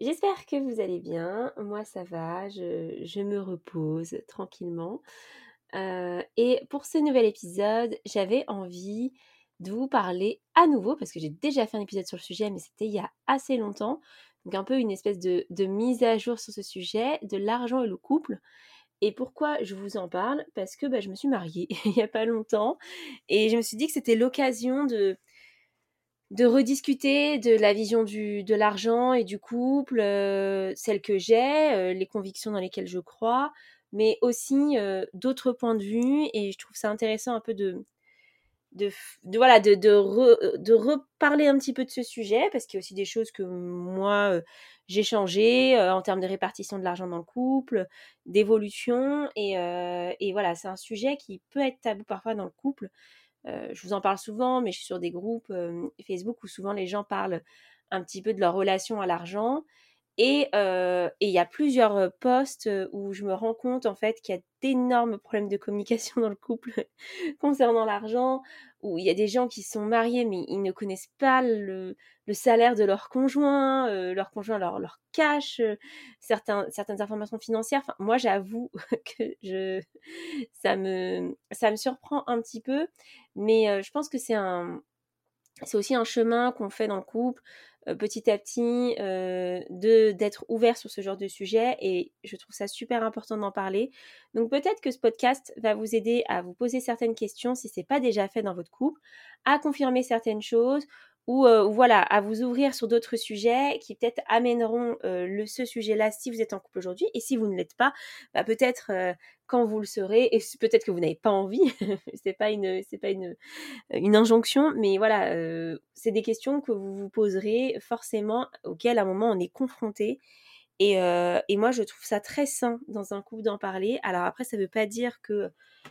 J'espère que vous allez bien. Moi, ça va. Je, me repose tranquillement. Euh, et pour ce nouvel épisode, j'avais envie de vous parler à nouveau, parce que j'ai déjà fait un épisode sur le sujet, mais c'était il y a assez longtemps. Donc un peu une espèce de, mise à jour sur ce sujet, de l'argent et le couple. Et pourquoi je vous en parle? Parce que bah, je me suis mariée il n'y a pas longtemps. Et je me suis dit que c'était l'occasion de, de rediscuter de la vision du, de l'argent et du couple, euh, celle que j'ai, euh, les convictions dans lesquelles je crois, mais aussi euh, d'autres points de vue. Et je trouve ça intéressant un peu de, de, voilà, de, de, reparler un petit peu de ce sujet, parce qu'il y a aussi des choses que moi, j'ai changé en termes de répartition de l'argent dans le couple, d'évolution. Et, et voilà, c'est un sujet qui peut être tabou parfois dans le couple. Euh, je vous en parle souvent, mais je suis sur des groupes Facebook où souvent les gens parlent un petit peu de leur relation à l'argent. Et il y a plusieurs posts où je me rends compte en fait qu'il y a d'énormes problèmes de communication dans le couple concernant l'argent, où il y a des gens qui sont mariés mais ils ne connaissent pas le, salaire de leur conjoint, leur conjoint leur, leur cache certaines informations financières. Moi j'avoue que ça, me, surprend un petit peu, mais je pense que c'est aussi un chemin qu'on fait dans le couple, petit à petit euh, de d'être ouvert sur ce genre de sujet et je trouve ça super important d'en parler. Donc peut-être que ce podcast va vous aider à vous poser certaines questions si c'est pas déjà fait dans votre couple, à confirmer certaines choses ou euh, voilà, à vous ouvrir sur d'autres sujets qui peut-être amèneront euh, ce sujet-là si vous êtes en couple aujourd'hui. Et si vous ne l'êtes pas, bah, peut-être euh, quand vous le serez, et peut-être que vous n'avez pas envie, c'est pas une, c'est pas une, injonction, mais voilà, c'est des questions que vous vous poserez forcément, auxquelles à un moment on est confronté. Et, moi, je trouve ça très sain dans un couple d'en parler. Alors après, ça ne veut pas dire que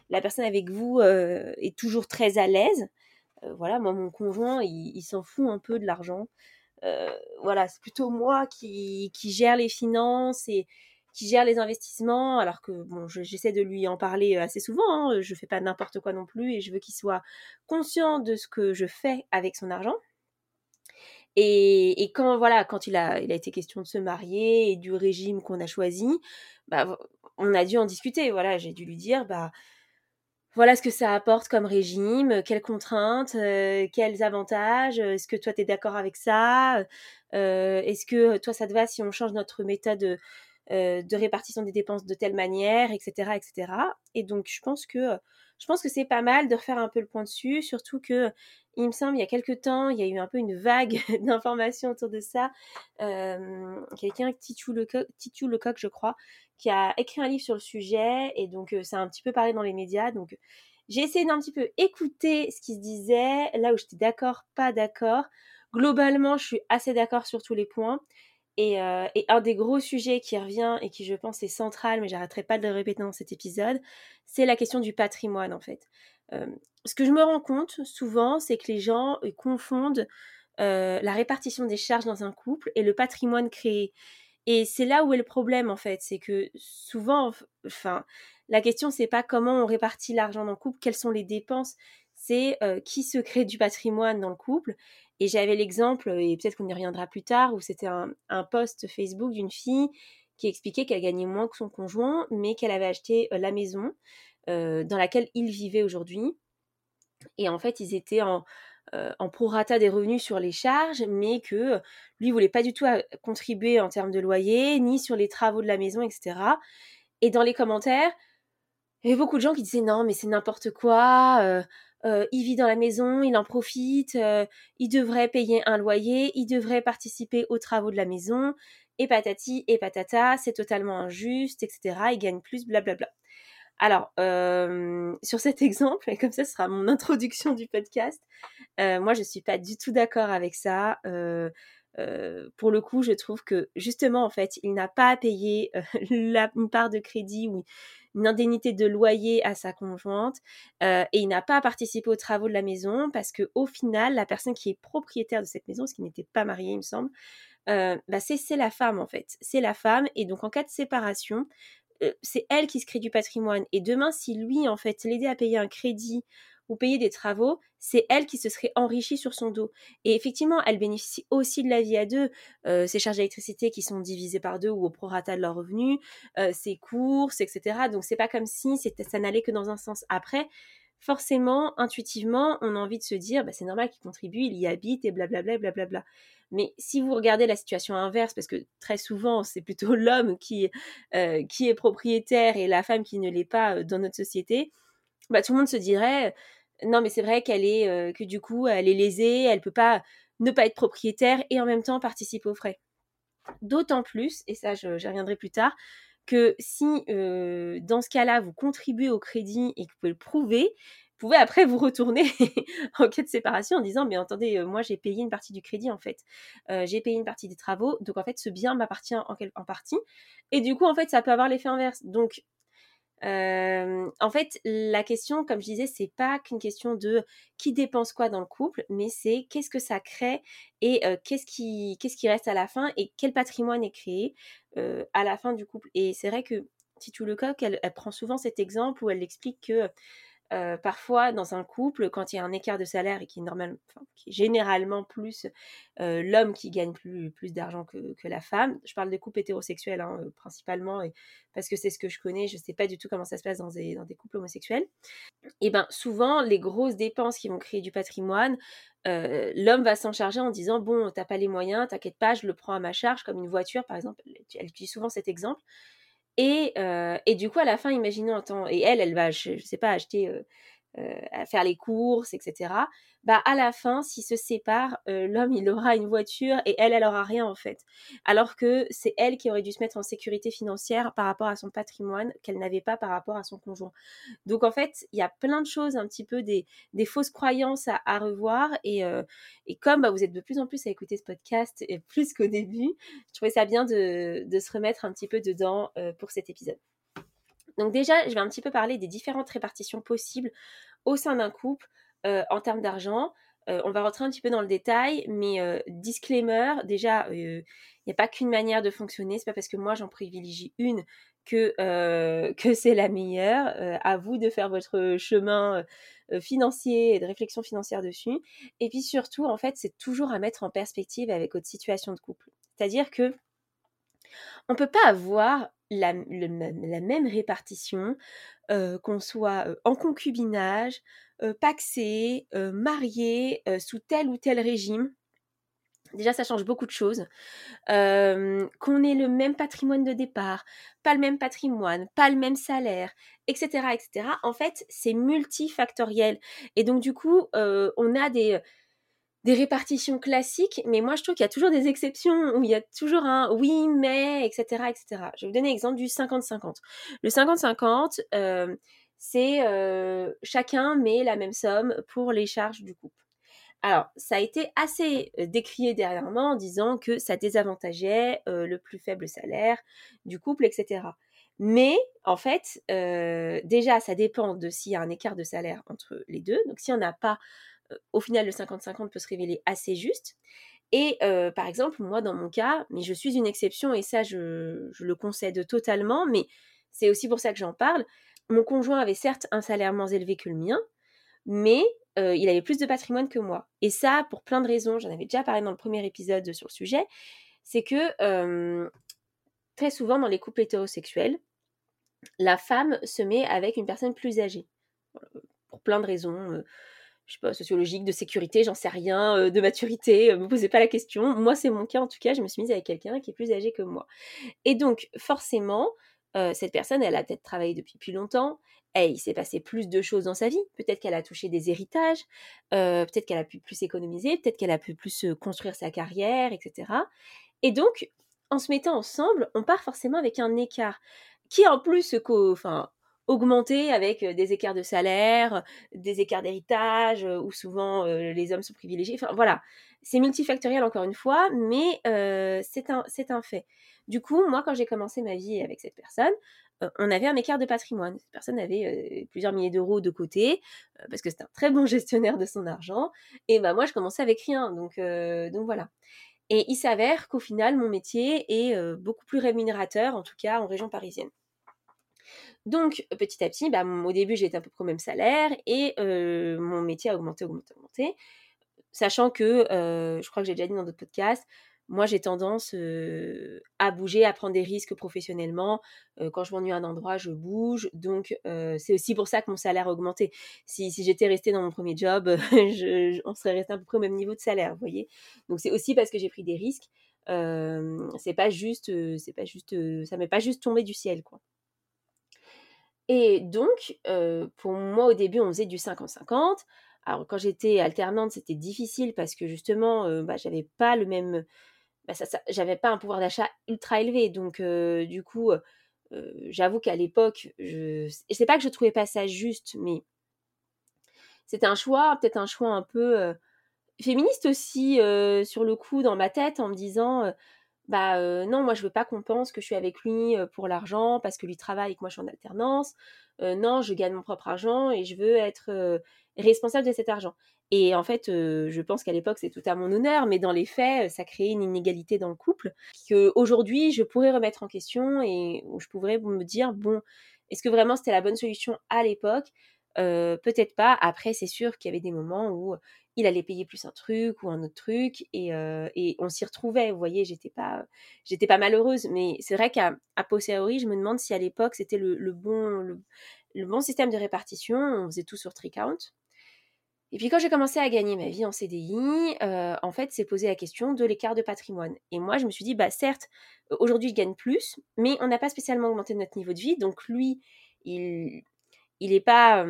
la personne avec vous est toujours très à l'aise. Euh, voilà, moi, mon conjoint, il, s'en fout un peu de l'argent. Euh, voilà, c'est plutôt moi qui, qui, gère les finances et qui gère les investissements, alors que bon, j'essaie de lui en parler euh, assez souvent. Hein, je fais pas n'importe quoi non plus et je veux qu'il soit conscient de ce que je fais avec son argent. Et, et, quand voilà, quand il a, il a été question de se marier et du régime qu'on a choisi, bah, on a dû en discuter. Voilà, j'ai dû lui dire, bah, voilà ce que ça apporte comme régime, quelles contraintes, euh, quels avantages, est-ce que toi tu es d'accord avec ça, euh, est-ce que toi ça te va si on change notre méthode euh, de répartition des dépenses de telle manière, etc., etc. Et donc je pense que je pense que c'est pas mal de refaire un peu le point dessus, surtout que il me semble il y a quelques temps il y a eu un peu une vague d'informations autour de ça. Quelqu'un Titu Lecoq, je crois, qui a écrit un livre sur le sujet et donc ça a un petit peu parlé dans les médias. Donc j'ai essayé d'un petit peu écouter ce qui se disait, là où j'étais d'accord, pas d'accord. Globalement, je suis assez d'accord sur tous les points. Et, un des gros sujets qui revient et qui je pense est central, mais j'arrêterai pas de le répéter dans cet épisode, c'est la question du patrimoine en fait. Ce que je me rends compte souvent, c'est que les gens confondent la répartition des charges dans un couple et le patrimoine créé. Et c'est là où est le problème en fait, c'est que souvent, enfin, la question c'est pas comment on répartit l'argent dans le couple, quelles sont les dépenses, c'est qui se crée du patrimoine dans le couple. Et j'avais l'exemple, et peut-être qu'on y reviendra plus tard, où c'était un, post Facebook d'une fille qui expliquait qu'elle gagnait moins que son conjoint, mais qu'elle avait acheté la maison dans laquelle il vivait aujourd'hui. Et en fait, ils étaient en, euh, en prorata des revenus sur les charges, mais que lui voulait pas du tout euh, contribuer en termes de loyer, ni sur les travaux de la maison, etc. Et dans les commentaires, il y avait beaucoup de gens qui disaient non, mais c'est n'importe quoi. Euh, il vit dans la maison, il en profite, il devrait payer un loyer, il devrait participer aux travaux de la maison, et patati et patata, c'est totalement injuste, etc. Il gagne plus, blablabla. Alors, euh, sur cet exemple, et comme ça, ce sera mon introduction du podcast, euh, moi, je ne suis pas du tout d'accord avec ça. Euh, pour le coup, je trouve que justement, en fait, il n'a pas à payer une part de crédit ou une indemnité de loyer à sa conjointe et il n'a pas à participer aux travaux de la maison parce que au final, la personne qui est propriétaire de cette maison, ce qui n'était pas marié, il me semble, bah c'est la femme en fait. C'est la femme et donc en cas de séparation, c'est elle qui se crée du patrimoine. Et demain, si lui, en fait, l'aidait à payer un crédit ou payer des travaux, c'est elle qui se serait enrichie sur son dos. Et effectivement, elle bénéficie aussi de la vie à deux. Euh, ses charges d'électricité qui sont divisées par deux ou au prorata de leurs revenus, euh, ses courses, etc. Donc c'est pas comme si ça n'allait que dans un sens. Après, forcément, intuitivement, on a envie de se dire, bah, c'est normal qu'il contribue, il y habite et blablabla, blablabla. Mais si vous regardez la situation inverse, parce que très souvent c'est plutôt l'homme qui, euh, qui est propriétaire et la femme qui ne l'est pas dans notre société, bah, tout le monde se dirait non, mais c'est vrai qu'elle est, euh, que du coup, elle est lésée, elle peut pas ne pas être propriétaire et en même temps participer aux frais. D'autant plus, et ça, j'y reviendrai plus tard, que si dans ce cas-là, vous contribuez au crédit et que vous pouvez le prouver, vous pouvez après vous retourner en cas de séparation en disant mais attendez moi j'ai payé une partie du crédit en fait. J'ai payé une partie des travaux donc en fait ce bien m'appartient en, en, partie et du coup en fait ça peut avoir l'effet inverse. Donc en fait, la question, comme je disais, c'est pas qu'une question de qui dépense quoi dans le couple, mais c'est qu'est-ce que ça crée et qu'est-ce qui qu'est-ce qui reste à la fin et quel patrimoine est créé à la fin du couple. Et c'est vrai que Titu Lecoq, elle, elle prend souvent cet exemple où elle explique que euh, parfois, dans un couple, quand il y a un écart de salaire et qui est, normal, qui est généralement plus euh, l'homme qui gagne plus, plus d'argent que, que, la femme, je parle des couples hétérosexuels hein, euh, principalement, parce que c'est ce que je connais, je ne sais pas du tout comment ça se passe dans des, dans des couples homosexuels, et bien souvent, les grosses dépenses qui vont créer du patrimoine, l'homme va s'en charger en disant, bon, t'as pas les moyens, t'inquiète pas, je le prends à ma charge, comme une voiture par exemple, elle utilise souvent cet exemple, et, euh, et, du coup, à la fin, imaginons, attends, et elle, elle va, je, ne sais pas, acheter euh, euh, à faire les courses, etc. Bah à la fin, s'ils se séparent, euh, l'homme il aura une voiture et elle elle aura rien en fait. Alors que c'est elle qui aurait dû se mettre en sécurité financière par rapport à son patrimoine qu'elle n'avait pas par rapport à son conjoint. Donc en fait, il y a plein de choses, un petit peu des, des fausses croyances à, revoir et, euh, et comme bah, vous êtes de plus en plus à écouter ce podcast et plus qu'au début, je trouvais ça bien de, de, se remettre un petit peu dedans pour cet épisode. Donc déjà, je vais un petit peu parler des différentes répartitions possibles au sein d'un couple euh, en termes d'argent. Euh, on va rentrer un petit peu dans le détail, mais euh, disclaimer, déjà, il n'y a pas qu'une manière de fonctionner, c'est pas parce que moi j'en privilégie une que, que c'est la meilleure. à vous de faire votre chemin financier et de réflexion financière dessus. Et puis surtout, en fait, c'est toujours à mettre en perspective avec votre situation de couple. C'est-à-dire que on ne peut pas avoir la, même répartition, qu'on soit en concubinage, paxé, marié, sous tel ou tel régime. Déjà, ça change beaucoup de choses. qu'on ait le même patrimoine de départ, pas le même patrimoine, pas le même salaire, etc. etc. En fait, c'est multifactoriel. Et donc, du coup, on a des, des répartitions classiques, mais moi je trouve qu'il y a toujours des exceptions où il y a toujours un oui, mais, etc. etc. Je vais vous donner l'exemple du 50-50. Le 50-50, euh, c'est euh, chacun met la même somme pour les charges du couple. Alors, ça a été assez euh, décrié dernièrement en disant que ça désavantageait le plus faible salaire du couple, etc. Mais en fait, déjà, ça dépend de s'il y a un écart de salaire entre les deux. Donc, si on n'a pas au final, le 50-50 peut se révéler assez juste. Et par exemple, moi, dans mon cas, mais je suis une exception et ça, je, le concède totalement, mais c'est aussi pour ça que j'en parle. Mon conjoint avait certes un salaire moins élevé que le mien, mais il avait plus de patrimoine que moi. Et ça, pour plein de raisons, j'en avais déjà parlé dans le premier épisode sur le sujet, c'est que très souvent dans les couples hétérosexuels, la femme se met avec une personne plus âgée. Pour plein de raisons je sais pas, sociologique, de sécurité, j'en sais rien, euh, de maturité, ne euh, me posez pas la question. Moi, c'est mon cas en tout cas, je me suis mise avec quelqu'un qui est plus âgé que moi. Et donc, forcément, euh, cette personne, elle a peut-être travaillé depuis plus longtemps, et il s'est passé plus de choses dans sa vie. Peut-être qu'elle a touché des héritages, peut-être qu'elle a pu plus économiser, peut-être qu'elle a pu plus construire sa carrière, etc. Et donc, en se mettant ensemble, on part forcément avec un écart qui en plus, enfin, augmenter avec des écarts de salaire, des écarts d'héritage, où souvent les hommes sont privilégiés. Enfin voilà, c'est multifactoriel encore une fois, mais c'est un, un fait. Du coup, moi, quand j'ai commencé ma vie avec cette personne, on avait un écart de patrimoine. Cette personne avait plusieurs milliers d'euros de côté, parce que c'était un très bon gestionnaire de son argent. Et bah moi, je commençais avec rien. Donc, donc voilà. Et il s'avère qu'au final, mon métier est beaucoup plus rémunérateur, en tout cas en région parisienne. Donc, petit à petit, bah, au début, j'étais à peu près au même salaire et mon métier a augmenté, augmenté, augmenté. Sachant que, je crois que j'ai déjà dit dans d'autres podcasts, moi j'ai tendance à bouger, à prendre des risques professionnellement. quand je m'ennuie à un endroit, je bouge. Donc c'est aussi pour ça que mon salaire a augmenté. Si, j'étais restée dans mon premier job, on serait resté à peu près au même niveau de salaire, vous voyez. Donc c'est aussi parce que j'ai pris des risques. c'est pas juste, c'est pas juste, ça m'est pas juste tombé du ciel, quoi. Et donc, pour moi au début, on faisait du 50-50. Alors quand j'étais alternante, c'était difficile parce que justement, bah, j'avais pas le même bah, j'avais pas un pouvoir d'achat ultra élevé. Donc, du coup, j'avoue qu'à l'époque, je, sais pas que je trouvais pas ça juste, mais c'était un choix, peut-être un choix un peu féministe aussi, sur le coup, dans ma tête, en me disant bah non, moi je veux pas qu'on pense que je suis avec lui pour l'argent parce que lui travaille et que moi je suis en alternance. non, je gagne mon propre argent et je veux être responsable de cet argent. Et en fait, je pense qu'à l'époque, c'est tout à mon honneur, mais dans les faits, ça créait une inégalité dans le couple que aujourd'hui, je pourrais remettre en question et je pourrais me dire bon, est-ce que vraiment c'était la bonne solution à l'époque? Peut-être pas. Après, c'est sûr qu'il y avait des moments où il allait payer plus un truc ou un autre truc et, on s'y retrouvait. Vous voyez, j'étais pas, j'étais pas malheureuse, mais c'est vrai qu'à posteriori, je me demande si à l'époque c'était le, bon, le, bon système de répartition. On faisait tout sur Tricount. Et puis quand j'ai commencé à gagner ma vie en CDI, euh, en fait, c'est posé la question de l'écart de patrimoine. Et moi, je me suis dit, bah certes, aujourd'hui, je gagne plus, mais on n'a pas spécialement augmenté notre niveau de vie. Donc lui, il, il est pas,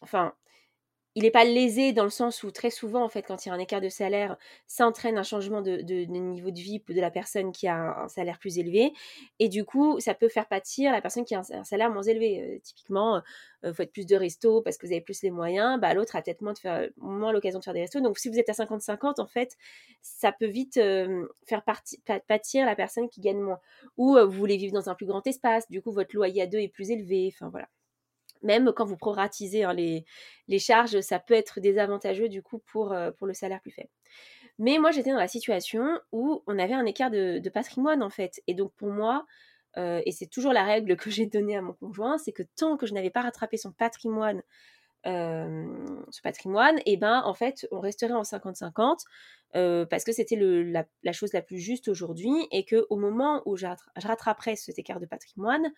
enfin, il n'est pas lésé dans le sens où très souvent, en fait, quand il y a un écart de salaire, ça entraîne un changement de, niveau de vie de la personne qui a un, salaire plus élevé. Et du coup, ça peut faire pâtir la personne qui a un, salaire moins élevé. Euh, typiquement, il euh, faut être plus de resto parce que vous avez plus les moyens. Bah, L'autre a peut-être moins, moins l'occasion de faire des restos. Donc, si vous êtes à 50-50, en fait, ça peut vite euh, faire pâtir la personne qui gagne moins. Ou vous voulez vivre dans un plus grand espace. Du coup, votre loyer à deux est plus élevé. Enfin, voilà même quand vous proratisez hein, les, charges, ça peut être désavantageux du coup pour, euh, pour le salaire plus faible. Mais moi, j'étais dans la situation où on avait un écart de, patrimoine en fait. Et donc pour moi, euh, et c'est toujours la règle que j'ai donnée à mon conjoint, c'est que tant que je n'avais pas rattrapé son patrimoine, euh, patrimoine, et eh ben en fait, on resterait en 50-50 parce que c'était la, la, chose la plus juste aujourd'hui et que au moment où je rattraperais cet écart de patrimoine,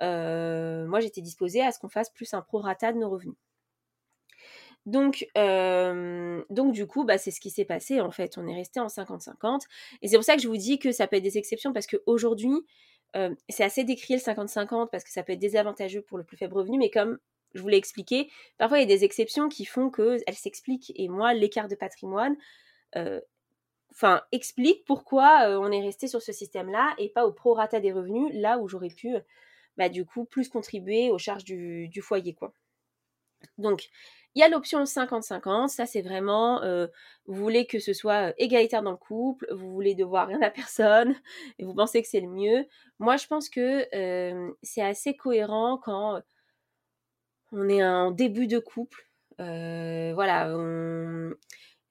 moi j'étais disposée à ce qu'on fasse plus un prorata de nos revenus. Donc, euh, du coup, bah, c'est ce qui s'est passé en fait. On est resté en 50-50. Et c'est pour ça que je vous dis que ça peut être des exceptions parce qu'aujourd'hui, euh, c'est assez décrié le 50-50 parce que ça peut être désavantageux pour le plus faible revenu. Mais comme je vous l'ai expliqué, parfois il y a des exceptions qui font qu'elles s'expliquent. Et moi, l'écart de patrimoine, enfin, explique pourquoi on est resté sur ce système-là et pas au prorata des revenus, là où j'aurais pu bah, du coup, plus contribuer aux charges du, foyer, quoi. Donc, il y a l'option 50-50, ça c'est vraiment, euh, vous voulez que ce soit euh, égalitaire dans le couple, vous voulez devoir rien à personne, et vous pensez que c'est le mieux. Moi je pense que euh, c'est assez cohérent quand on est en début de couple. voilà,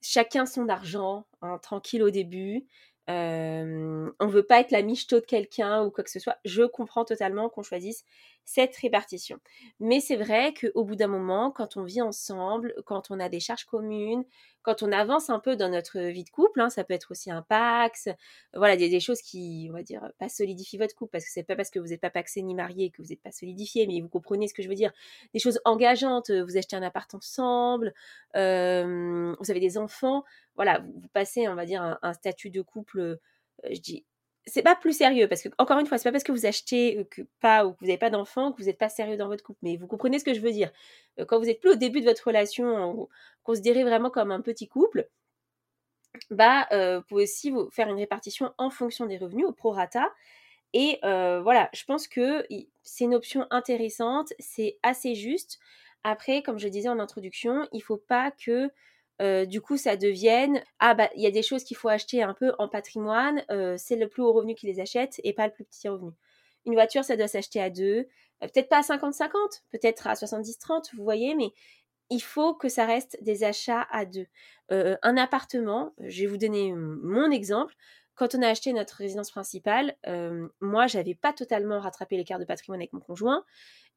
chacun son argent, hein, tranquille au début. On on veut pas être la michto de quelqu'un ou quoi que ce soit. Je comprends totalement qu'on choisisse cette répartition. Mais c'est vrai qu'au bout d'un moment, quand on vit ensemble, quand on a des charges communes, quand on avance un peu dans notre vie de couple, hein, ça peut être aussi un pax, voilà, des, des choses qui, on va dire, pas solidifient votre couple, parce que c'est pas parce que vous n'êtes pas paxé ni marié que vous n'êtes pas solidifié, mais vous comprenez ce que je veux dire. Des choses engageantes, vous achetez un appart ensemble, vous avez des enfants, voilà, vous, passez, on va dire, un, un statut de couple, je dis c'est pas plus sérieux parce que encore une fois c'est pas parce que vous achetez euh, pas ou que vous n'avez pas d'enfant que vous n'êtes pas sérieux dans votre couple. Mais vous comprenez ce que je veux dire. Euh, quand vous êtes plus au début de votre relation dirait vraiment comme un petit couple bah euh, vous pouvez aussi vous faire une répartition en fonction des revenus au prorata. Et voilà, je pense que c'est une option intéressante, c'est assez juste. Après, comme je disais en introduction, il faut pas que du coup ça devienne ah bah il y a des choses qu'il faut acheter un peu en patrimoine, c'est le plus haut revenu qui les achète et pas le plus petit revenu. Une voiture, ça doit s'acheter à deux, peut-être pas à 50-50, peut-être à 70-30, vous voyez, mais il faut que ça reste des achats à deux. un appartement, je vais vous donner mon exemple quand on a acheté notre résidence principale, euh, moi, j'avais pas totalement rattrapé l'écart de patrimoine avec mon conjoint.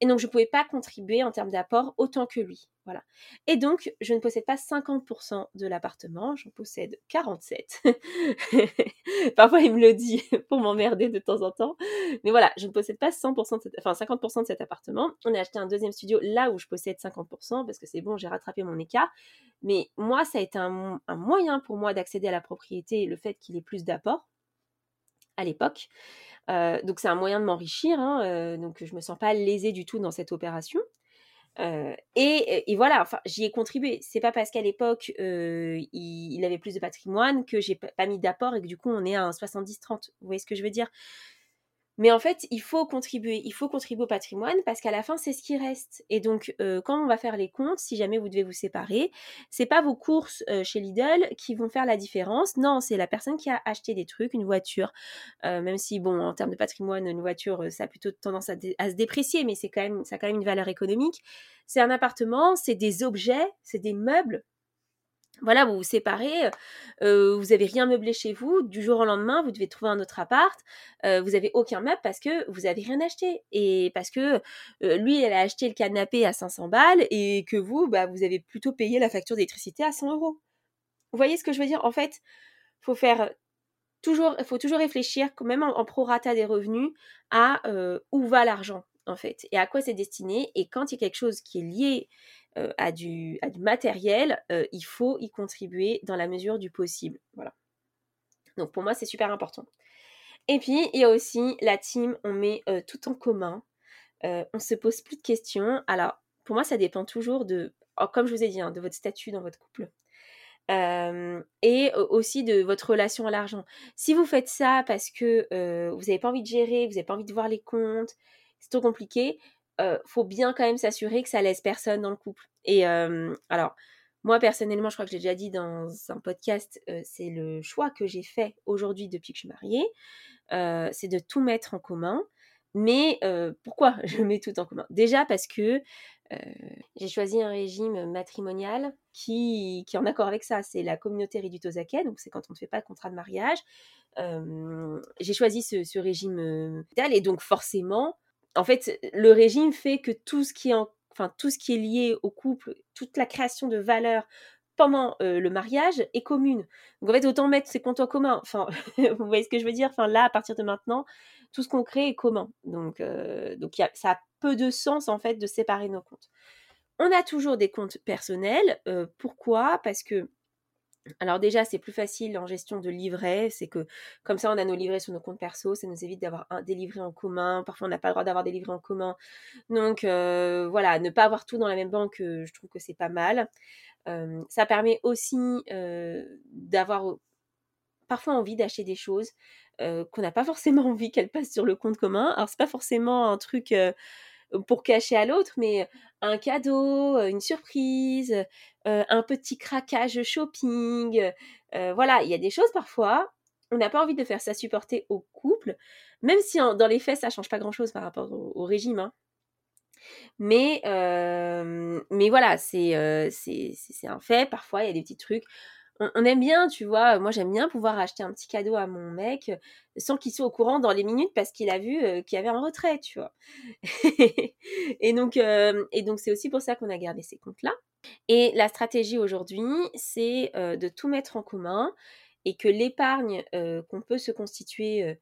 Et donc, je ne pouvais pas contribuer en termes d'apport autant que lui. Voilà. Et donc, je ne possède pas 50% de l'appartement, j'en possède 47. Parfois, il me le dit pour m'emmerder de temps en temps. Mais voilà, je ne possède pas 100% de enfin, 50% de cet appartement. On a acheté un deuxième studio là où je possède 50% parce que c'est bon, j'ai rattrapé mon écart. Mais moi, ça a été un, un moyen pour moi d'accéder à la propriété, le fait qu'il ait plus d'apport à l'époque. Donc c'est un moyen de m'enrichir, hein, donc je me sens pas lésée du tout dans cette opération. Et, voilà, enfin, j'y ai contribué. C'est pas parce qu'à l'époque il, avait plus de patrimoine que j'ai pas mis d'apport et que du coup on est à un 70-30. Vous voyez ce que je veux dire? Mais en fait, il faut contribuer, il faut contribuer au patrimoine parce qu'à la fin, c'est ce qui reste. Et donc, euh, quand on va faire les comptes, si jamais vous devez vous séparer, c'est pas vos courses euh, chez Lidl qui vont faire la différence. Non, c'est la personne qui a acheté des trucs, une voiture. Euh, même si, bon, en termes de patrimoine, une voiture, ça a plutôt tendance à, à se déprécier, mais c'est quand même, ça a quand même une valeur économique. C'est un appartement, c'est des objets, c'est des meubles voilà, vous vous séparez, euh, vous avez rien meublé chez vous, du jour au lendemain, vous devez trouver un autre appart, euh, vous avez aucun meuble parce que vous avez rien acheté et parce que euh, lui, elle a acheté le canapé à 500 balles et que vous, bah, vous avez plutôt payé la facture d'électricité à 100 euros. Vous voyez ce que je veux dire? En fait, faut faire toujours, faut toujours réfléchir, même en, en prorata des revenus, à où va l'argent en fait et à quoi c'est destiné. Et quand il y a quelque chose qui est lié euh, à, du, matériel, euh, il faut y contribuer dans la mesure du possible. Voilà. Donc pour moi, c'est super important. Et puis, il y a aussi la team, on met euh, tout en commun. on se pose plus de questions. Alors, pour moi, ça dépend toujours de, oh, comme je vous ai dit, hein, de votre statut dans votre couple. et aussi de votre relation à l'argent. Si vous faites ça parce que vous n'avez pas envie de gérer, vous n'avez pas envie de voir les comptes, c'est trop compliqué, euh, faut bien quand même s'assurer que ça laisse personne dans le couple. Et alors, moi personnellement, je crois que j'ai déjà dit dans un podcast, c'est le choix que j'ai fait aujourd'hui depuis que je suis mariée, c'est de tout mettre en commun. Mais pourquoi je mets tout en commun? Déjà parce que j'ai choisi un régime matrimonial qui, qui est en accord avec ça. C'est la communauté acquets, donc c'est quand on ne fait pas de contrat de mariage. j'ai choisi ce régime et donc forcément, en fait, le régime fait que tout ce qui est, lié au couple, toute la création de valeur pendant euh, le mariage est commune. Donc en fait, autant mettre ses comptes en commun. Enfin, vous voyez ce que je veux dire? Enfin, là, à partir de maintenant, tout ce qu'on crée est commun. Donc, euh, ça a peu de sens en fait de séparer nos comptes. On a toujours des comptes personnels. Euh, pourquoi? Parce que alors déjà, c'est plus facile en gestion de livrets, c'est que comme ça, on a nos livrets sur nos comptes perso, ça nous évite d'avoir des livrets en commun. Parfois, on n'a pas le droit d'avoir des livrets en commun. Donc euh, voilà, ne pas avoir tout dans la même banque, euh, je trouve que c'est pas mal. Euh, ça permet aussi d'avoir parfois envie d'acheter des choses qu'on n'a pas forcément envie qu'elles passent sur le compte commun. Alors c'est pas forcément un truc pour cacher à l'autre, mais un cadeau, une surprise, un petit craquage shopping. voilà, il y a des choses parfois, on n'a pas envie de faire ça supporter au couple, même si dans les faits ça change pas grand-chose par rapport au, régime. Hein. Mais, mais voilà, c'est un fait. Parfois, il y a des petits trucs on, aime bien, tu vois. Moi, j'aime bien pouvoir acheter un petit cadeau à mon mec euh, sans qu'il soit au courant dans les minutes parce qu'il a vu euh, qu'il y avait un retrait, tu vois. et donc, euh, et donc, c'est aussi pour ça qu'on a gardé ces comptes-là. Et la stratégie aujourd'hui, c'est de tout mettre en commun et que l'épargne qu'on peut se constituer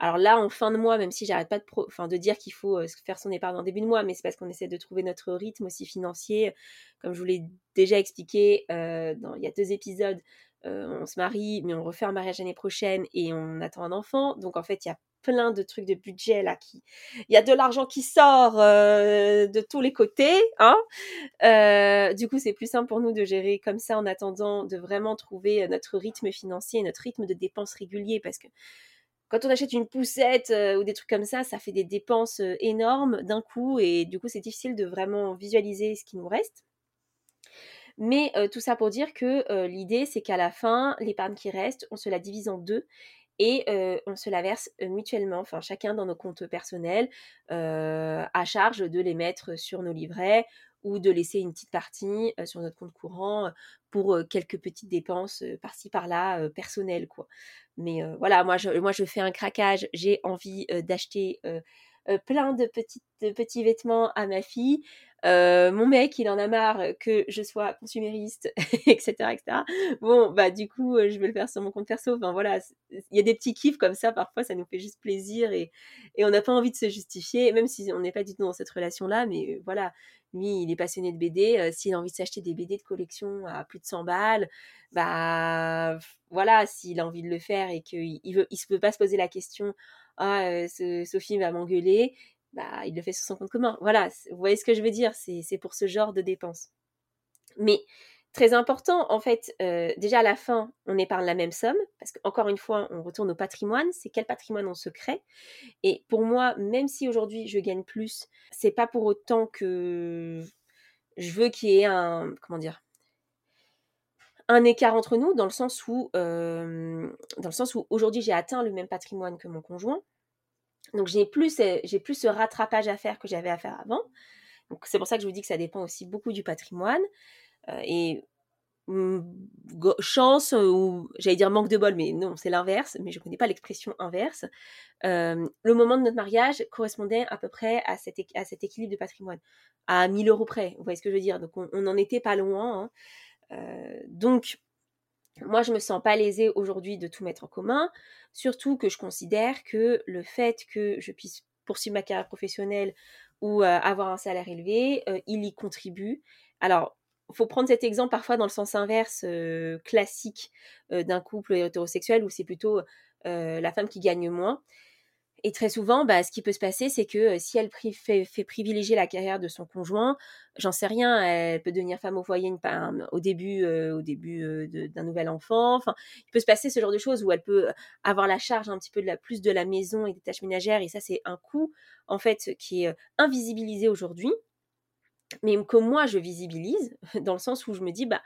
alors là, en fin de mois, même si j'arrête pas de, dire qu'il faut faire son épargne en début de mois, mais c'est parce qu'on essaie de trouver notre rythme aussi financier. Comme je vous l'ai déjà expliqué il y a deux épisodes, euh, on se marie, mais on refait un mariage l'année prochaine et on attend un enfant. Donc en fait, il y a plein de trucs de budget là qui il y a de l'argent qui sort de tous les côtés hein du coup c'est plus simple pour nous de gérer comme ça en attendant de vraiment trouver notre rythme financier notre rythme de dépenses régulier parce que quand on achète une poussette ou des trucs comme ça, ça fait des dépenses énormes d'un coup et du coup c'est difficile de vraiment visualiser ce qui nous reste. Mais tout ça pour dire que l'idée c'est qu'à la fin, l'épargne qui reste, on se la divise en deux et on se la verse mutuellement, enfin chacun dans nos comptes personnels, à charge de les mettre sur nos livrets ou de laisser une petite partie sur notre compte courant pour quelques petites dépenses par-ci par-là personnelles. Mais voilà, moi je fais un craquage, j'ai envie d'acheter plein de, petites, petits vêtements à ma fille. Euh, mon mec, il en a marre que je sois consumériste, etc., etc. Bon, bah du coup, euh, je vais le faire sur mon compte perso. Enfin voilà, il y a des petits kiffs comme ça. Parfois, ça nous fait juste plaisir et, et on n'a pas envie de se justifier, même si on n'est pas du tout dans cette relation-là. Mais euh, voilà, lui, il est passionné de BD. s'il a envie de s'acheter des BD de collection à plus de 100 balles, bah voilà, s'il a envie de le faire et qu'il il veut, il se peut pas se poser la question. Ah, Sophie va m'engueuler bah, il le fait sur son compte commun. Voilà, vous voyez ce que je veux dire, c'est pour ce genre de dépenses. Mais très important, en fait, déjà à la fin, on épargne la même somme, parce qu'encore une fois, on retourne au patrimoine, c'est quel patrimoine on se crée. Et pour moi, même si aujourd'hui je gagne plus, c'est pas pour autant que je veux qu'il y ait un, comment dire, un écart entre nous, dans le sens où, dans le sens où aujourd'hui j'ai atteint le même patrimoine que mon conjoint, donc j'ai plus, plus ce rattrapage à faire que j'avais à faire avant. Donc c'est pour ça que je vous dis que ça dépend aussi beaucoup du patrimoine. Euh, et mmh, chance euh, ou j'allais dire manque de bol, mais non, c'est l'inverse, mais je ne connais pas l'expression inverse. Euh, le moment de notre mariage correspondait à peu près à cet, à cet équilibre de patrimoine, à 1000 euros près, vous voyez ce que je veux dire? Donc on n'en était pas loin. Hein. donc moi, je me sens pas lésée aujourd'hui de tout mettre en commun, surtout que je considère que le fait que je puisse poursuivre ma carrière professionnelle ou euh, avoir un salaire élevé, euh, il y contribue. Alors, faut prendre cet exemple parfois dans le sens inverse euh, classique d'un couple hétérosexuel où c'est plutôt la femme qui gagne moins. Et très souvent, bah, ce qui peut se passer, c'est que si elle fait, privilégier la carrière de son conjoint, j'en sais rien, elle peut devenir femme au foyer au début, au début d'un nouvel enfant. Il peut se passer ce genre de choses où elle peut avoir la charge un petit peu de la plus de la maison et des tâches ménagères. Et ça, c'est un coût en fait qui est invisibilisé aujourd'hui, mais que moi je visibilise dans le sens où je me dis bah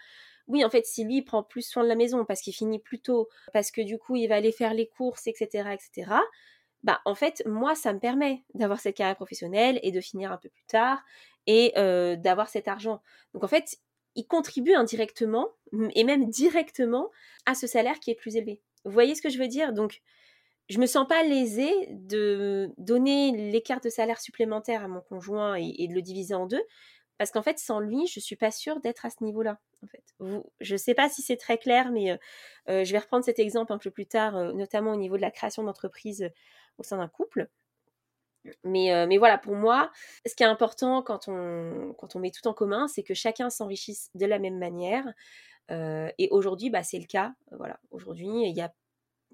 oui, en fait, si lui prend plus soin de la maison parce qu'il finit plus tôt, parce que du coup, il va aller faire les courses, etc., etc., bah en fait moi ça me permet d'avoir cette carrière professionnelle et de finir un peu plus tard et d'avoir cet argent. Donc en fait, il contribue indirectement et même directement à ce salaire qui est plus élevé. Vous voyez ce que je veux dire? Donc je me sens pas lésée de donner l'écart de salaire supplémentaire à mon conjoint et, de le diviser en deux parce qu'en fait, sans lui, je suis pas sûre d'être à ce niveau-là. En fait, sais pas si c'est très clair, mais je vais reprendre cet exemple un peu plus tard, notamment au niveau de la création d'entreprise au sein d'un couple. Mais, euh, mais voilà, pour moi, ce qui est important quand on, quand on met tout en commun, c'est que chacun s'enrichisse de la même manière. Euh, et aujourd'hui, bah, c'est le cas. Voilà, aujourd'hui,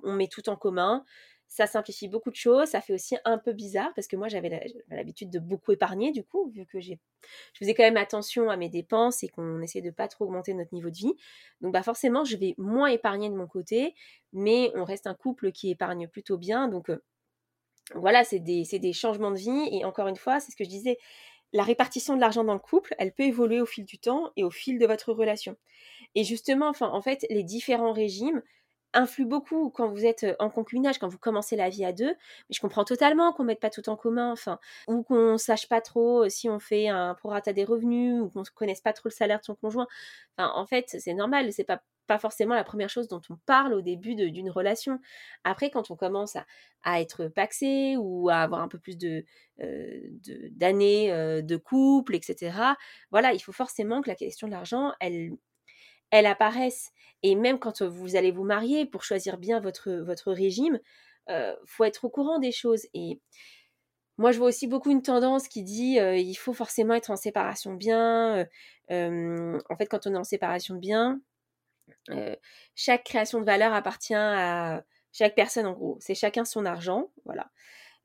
on met tout en commun. Ça simplifie beaucoup de choses. Ça fait aussi un peu bizarre parce que moi, j'avais l'habitude de beaucoup épargner, du coup, vu que je faisais quand même attention à mes dépenses et qu'on essayait de pas trop augmenter notre niveau de vie. Donc, bah, forcément, je vais moins épargner de mon côté, mais on reste un couple qui épargne plutôt bien. Donc, euh, voilà, c'est des, des, changements de vie. Et encore une fois, c'est ce que je disais, la répartition de l'argent dans le couple, elle peut évoluer au fil du temps et au fil de votre relation. Et justement, enfin, en fait, les différents régimes influent beaucoup quand vous êtes en concubinage, quand vous commencez la vie à deux. Mais je comprends totalement qu'on mette pas tout en commun, ou qu'on sache pas trop si on fait un prorata des revenus, ou qu'on ne connaisse pas trop le salaire de son conjoint. En fait, c'est normal, c'est pas pas forcément la première chose dont on parle au début d'une relation. Après, quand on commence à, être paxé ou à avoir un peu plus de d'années de, de, couple, etc., voilà, il faut forcément que la question de l'argent, elle, elle apparaisse. Et même quand vous allez vous marier, pour choisir bien votre, votre régime, euh, faut être au courant des choses. Et moi, je vois aussi beaucoup une tendance qui dit il faut forcément être en séparation bien. en fait, quand on est en séparation bien, chaque création de valeur appartient à chaque personne en gros. C'est chacun son argent, voilà.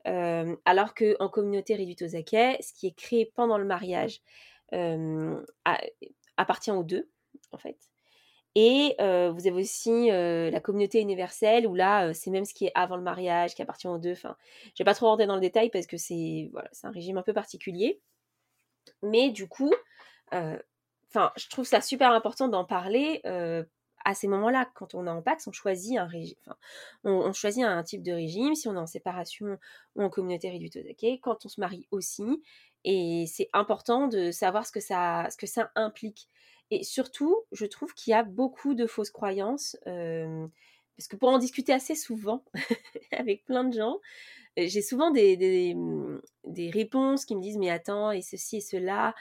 alors que en communauté réduite aux acquets, ce qui est créé pendant le mariage appartient aux deux, en fait. Et vous avez aussi la communauté universelle où là, c'est même ce qui est avant le mariage, qui appartient aux deux. Enfin, je vais pas trop rentrer dans le détail parce que c'est voilà, c'est un régime un peu particulier. Mais du coup, enfin, je trouve ça super important d'en parler à ces moments-là, quand on est en Pax, on choisit un régime, enfin, on, choisit un type de régime, si on est en séparation ou en communauté réduite au quand on se marie aussi, et c'est important de savoir ce que ça, ce que ça implique. Et surtout, je trouve qu'il y a beaucoup de fausses croyances, parce que pour en discuter assez souvent avec plein de gens, j'ai souvent des, des, réponses qui me disent mais attends, et ceci et cela.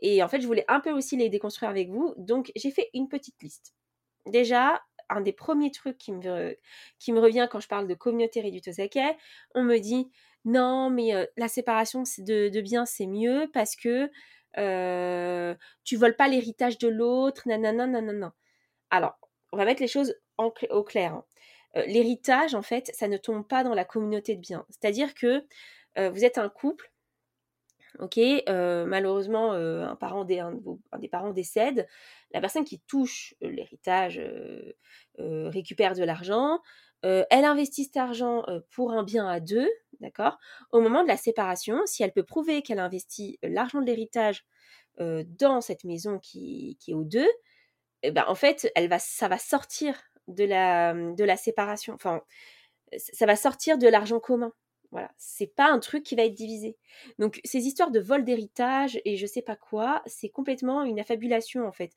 Et en fait, je voulais un peu aussi les déconstruire avec vous. Donc, j'ai fait une petite liste. Déjà, un des premiers trucs qui me, revient quand je parle de communauté réduite aux acquets, on me dit non, mais la séparation de, de biens, c'est mieux parce que euh, tu voles pas l'héritage de l'autre, nanana, nanana. Alors, on va mettre les choses au clair. Hein. Euh, l'héritage, en fait, ça ne tombe pas dans la communauté de biens. C'est-à-dire que euh, vous êtes un couple, ok, malheureusement, un, parent des, des parents décède, la personne qui touche l'héritage récupère de l'argent, elle investit cet argent pour un bien à deux, d'accord? Au moment de la séparation, si elle peut prouver qu'elle investit l'argent de l'héritage dans cette maison qui, est aux deux, eh ben, en fait, elle va, ça va sortir de la, de la séparation. Enfin, ça va sortir de l'argent commun. Voilà, c'est pas un truc qui va être divisé. Donc ces histoires de vol d'héritage et je sais pas quoi, c'est complètement une affabulation en fait.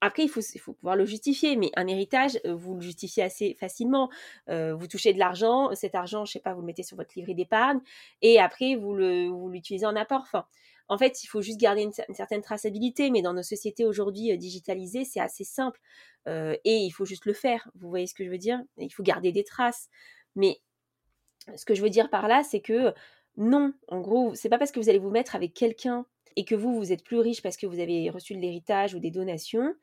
après, il faut, pouvoir le justifier, mais un héritage, vous le justifiez assez facilement. vous touchez de l'argent, cet argent, je sais pas, vous le mettez sur votre livret d'épargne et après vous l'utilisez en apport. En fait, il faut juste garder une, certaine traçabilité, mais dans nos sociétés aujourd'hui digitalisées, c'est assez simple et il faut juste le faire. Vous voyez ce que je veux dire? Il faut garder des traces, mais ce que je veux dire par là, c'est que non, en gros, c'est pas parce que vous allez vous mettre avec quelqu'un et que vous, vous êtes plus riche parce que vous avez reçu de l'héritage ou des donations,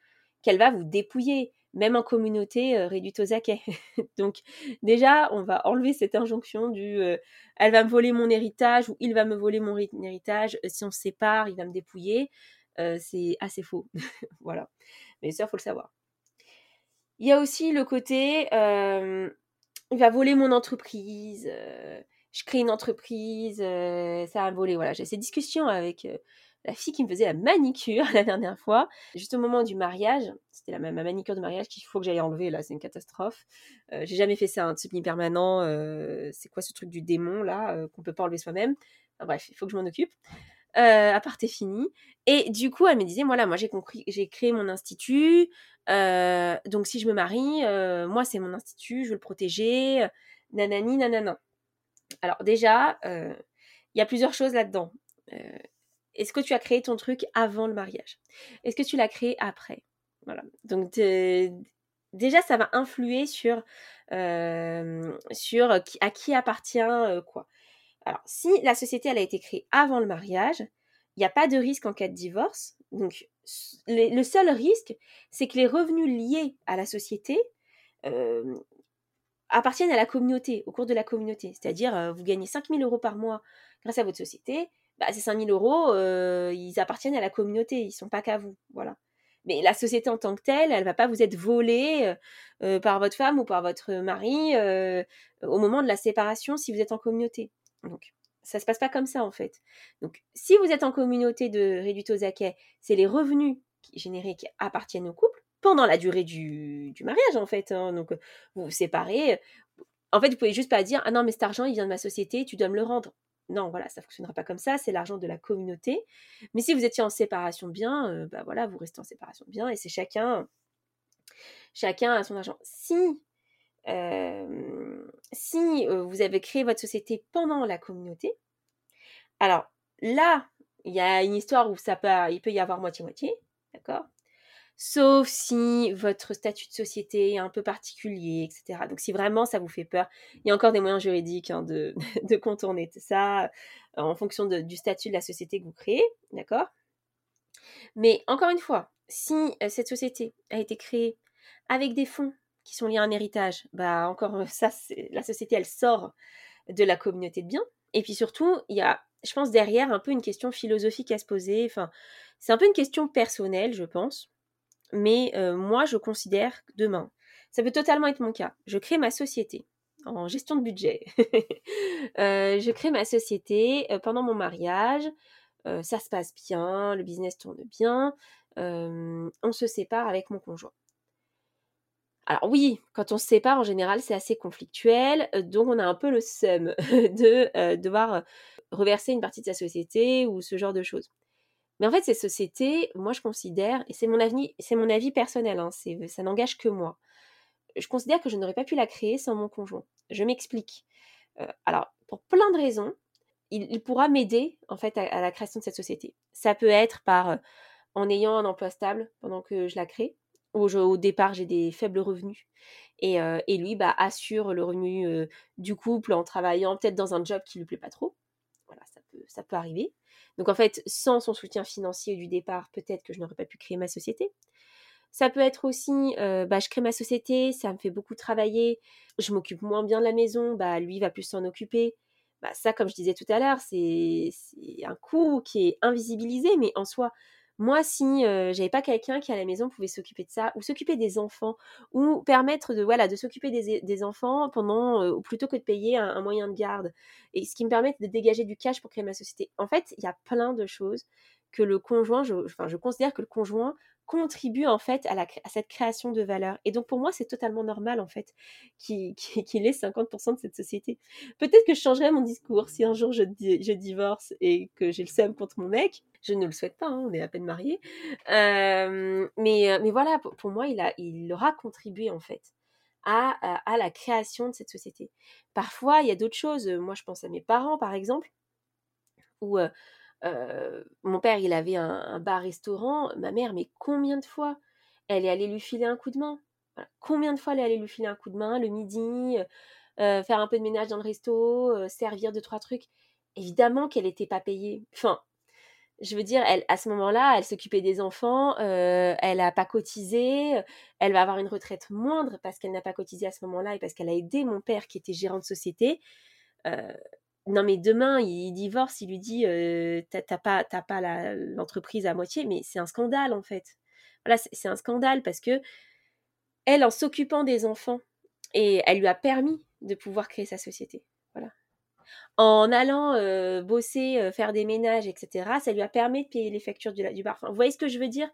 qu'elle va vous dépouiller, même en communauté euh, réduite aux acquets. Donc, déjà, on va enlever cette injonction du euh, elle va me voler mon héritage ou il va me voler mon héritage, euh, si on se sépare, il va me dépouiller. c'est assez faux. voilà. Mais ça, il faut le savoir. Il y a aussi le côté il va voler mon entreprise, euh, je crée une entreprise, euh, ça va voler. Voilà, j'ai ces discussions avec euh, la fille qui me faisait la manicure la dernière fois, juste au moment du mariage. C'était la, ma manicure de mariage qu'il faut que j'aille enlever, là, c'est une catastrophe. j'ai jamais fait ça, un semi permanent. c'est quoi ce truc du démon, là, qu'on peut pas enlever soi-même Bref, il faut que je m'en occupe. À part t'es fini. Et du coup, elle me disait, voilà, moi j'ai compris, j'ai créé mon institut, donc si je me marie, moi c'est mon institut, je veux le protéger, nanani, nanana. Alors déjà, il y a plusieurs choses là-dedans. Est-ce que tu as créé ton truc avant le mariage? Est-ce que tu l'as créé après? Voilà. Donc déjà, ça va influer sur, sur à qui appartient quoi. Alors, si la société elle a été créée avant le mariage, il n'y a pas de risque en cas de divorce. Donc, le seul risque, c'est que les revenus liés à la société euh, appartiennent à la communauté, au cours de la communauté. C'est-à-dire, euh, vous gagnez 5000 euros par mois grâce à votre société, bah, ces 5000 euros, euh, ils appartiennent à la communauté, ils ne sont pas qu'à vous. Voilà. Mais la société en tant que telle, elle ne va pas vous être volée par votre femme ou par votre mari au moment de la séparation si vous êtes en communauté. Donc, ça se passe pas comme ça en fait. Donc, si vous êtes en communauté de réduite aux acquets, c'est les revenus générés qui appartiennent au couple pendant la durée du, mariage en fait. Hein. Donc, vous vous séparez. En fait, vous pouvez juste pas dire ah non mais cet argent il vient de ma société, tu dois me le rendre. Non, voilà, ça fonctionnera pas comme ça. C'est l'argent de la communauté. Mais si vous étiez en séparation bien, euh, bah voilà, vous restez en séparation bien et c'est chacun, chacun a son argent. Si si vous avez créé votre société pendant la communauté, alors là, il y a une histoire où ça peut, il peut y avoir moitié-moitié, d'accord? Sauf si votre statut de société est un peu particulier, etc. Donc si vraiment ça vous fait peur, il y a encore des moyens juridiques hein, de, de, contourner ça en fonction du statut de la société que vous créez, d'accord? Mais encore une fois, si cette société a été créée avec des fonds qui sont liés à un héritage, bah encore euh, ça, la société, elle sort de la communauté de biens. Et puis surtout, il y a, je pense, derrière un peu une question philosophique à se poser. Enfin, c'est un peu une question personnelle, je pense. mais moi, je considère demain, ça peut totalement être mon cas. Je crée ma société en gestion de budget. je crée ma société pendant mon mariage. ça se passe bien, le business tourne bien. on se sépare avec mon conjoint. Alors oui, quand on se sépare, en général, c'est assez conflictuel, donc on a un peu le seum de devoir reverser une partie de sa société ou ce genre de choses. Mais en fait, ces sociétés, moi je considère, et c'est mon avis, c'est mon avis personnel, hein, ça n'engage que moi. Je considère que je n'aurais pas pu la créer sans mon conjoint. Je m'explique. alors, pour plein de raisons, il, pourra m'aider en fait à, la création de cette société. Ça peut être par en ayant un emploi stable pendant que je la crée au départ j'ai des faibles revenus. Et, lui bah, assure le revenu du couple en travaillant peut-être dans un job qui lui plaît pas trop. Voilà, ça peut, ça peut arriver. Donc en fait, sans son soutien financier du départ, peut-être que je n'aurais pas pu créer ma société. Ça peut être aussi, bah, je crée ma société, ça me fait beaucoup travailler, je m'occupe moins bien de la maison, bah, lui va plus s'en occuper. Bah, ça, comme je disais tout à l'heure, c'est un coût qui est invisibilisé, mais en soi, moi, si j'avais pas quelqu'un qui à la maison pouvait s'occuper de ça, ou s'occuper des enfants, ou permettre de voilà de s'occuper des, enfants pendant, plutôt que de payer un, moyen de garde, et ce qui me permet de dégager du cash pour créer ma société. En fait, il y a plein de choses que le conjoint, je, enfin, je considère que le conjoint contribue en fait à, cette création de valeur. Et donc pour moi, c'est totalement normal en fait qu'il ait 50% de cette société. Peut-être que je changerai mon discours si un jour je, je divorce et que j'ai le seum contre mon mec. Je ne le souhaite pas, hein, on est à peine mariés. Mais, voilà, pour, moi, il, aura contribué en fait. À, la création de cette société. Parfois, il y a d'autres choses. Moi, je pense à mes parents, par exemple, où mon père, il avait un, bar-restaurant. Ma mère, mais combien de fois elle est allée lui filer un coup de main? Combien de fois elle est allée lui filer un coup de main le midi, faire un peu de ménage dans le resto, servir deux, trois trucs? Évidemment qu'elle n'était pas payée. Enfin, je veux dire, elle, à ce moment-là, elle s'occupait des enfants, elle n'a pas cotisé, elle va avoir une retraite moindre parce qu'elle n'a pas cotisé à ce moment-là et parce qu'elle a aidé mon père qui était gérant de société non mais demain il divorce, il lui dit t'as pas t'as pas l'entreprise à moitié, mais c'est un scandale en fait. Voilà, c'est un scandale parce que elle en s'occupant des enfants et elle lui a permis de pouvoir créer sa société. En allant bosser, faire des ménages, etc., ça lui a permis de payer les factures du, du bar. vous voyez ce que je veux dire?